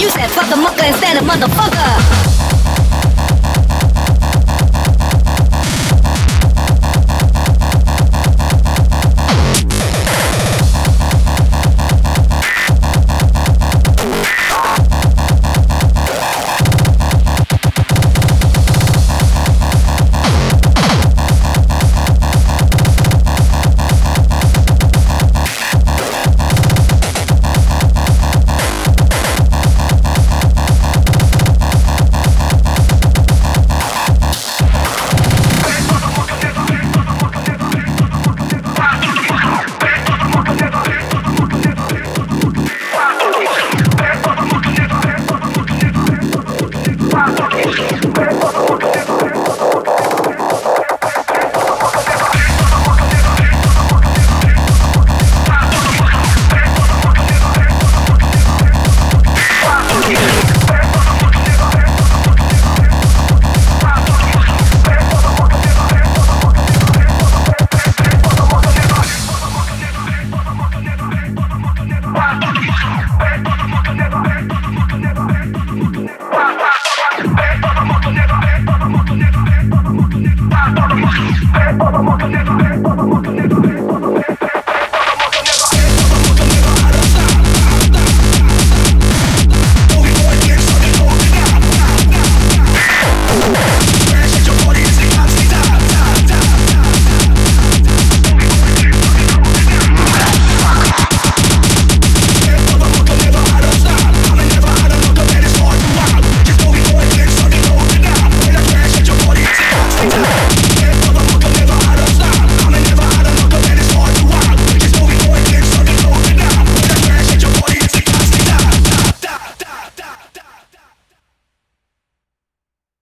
You said fuck a mucker instead of motherfucker.